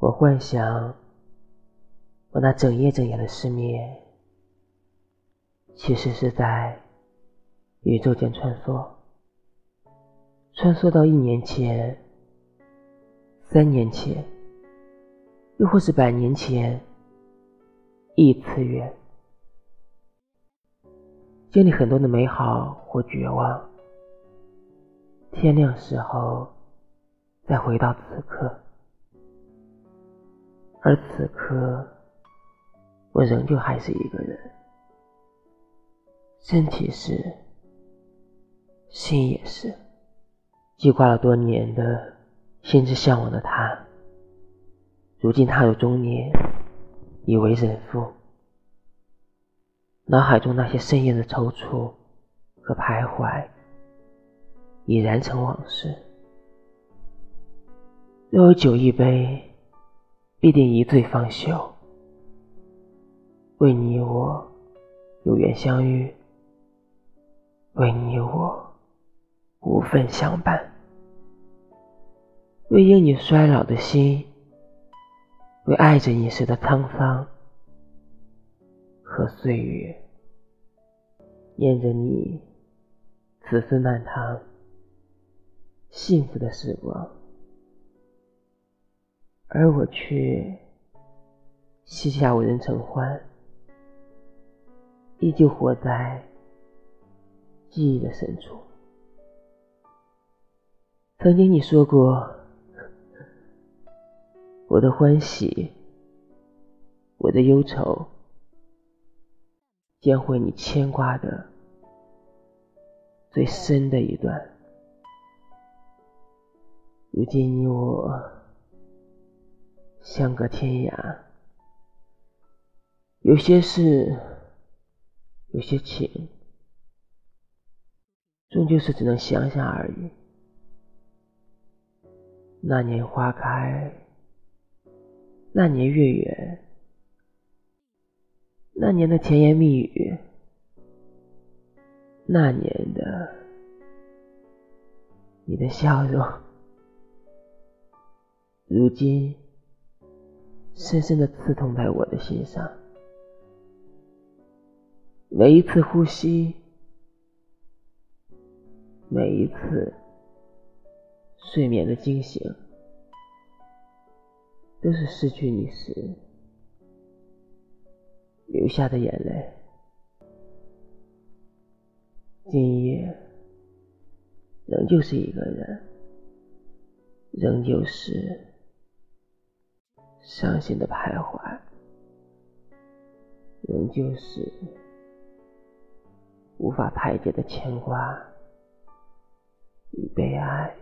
我幻想，我那整夜整夜的失眠，其实是在宇宙间穿梭，穿梭到一年前、三年前，又或是百年前，异次元，经历很多的美好或绝望，天亮时候，再回到此刻。而此刻，我仍旧还是一个人，身体是，心也是。记挂了多年的心之向往的他，如今踏入中年，已为人父。脑海中那些深夜的踌躇和徘徊，已然成往事。若有酒一杯。必定一醉方休，为你我有缘相遇，为你我无分相伴，为因你衰老的心，为爱着你时的沧桑和岁月，念着你此次满堂幸福的时光。而我却膝下无人承欢，依旧活在记忆的深处。曾经你说过，我的欢喜，我的忧愁，将会你牵挂的最深的一段。如今你我。相隔天涯，有些事，有些情，终究是只能想想而已。那年花开，那年月圆，那年的甜言蜜语，那年的你的笑容，如今。深深的刺痛在我的心上，每一次呼吸，每一次睡眠的惊醒，都是失去你时流下的眼泪。今夜仍旧是一个人，仍旧是。伤心的徘徊，仍旧是无法排解的牵挂与悲哀。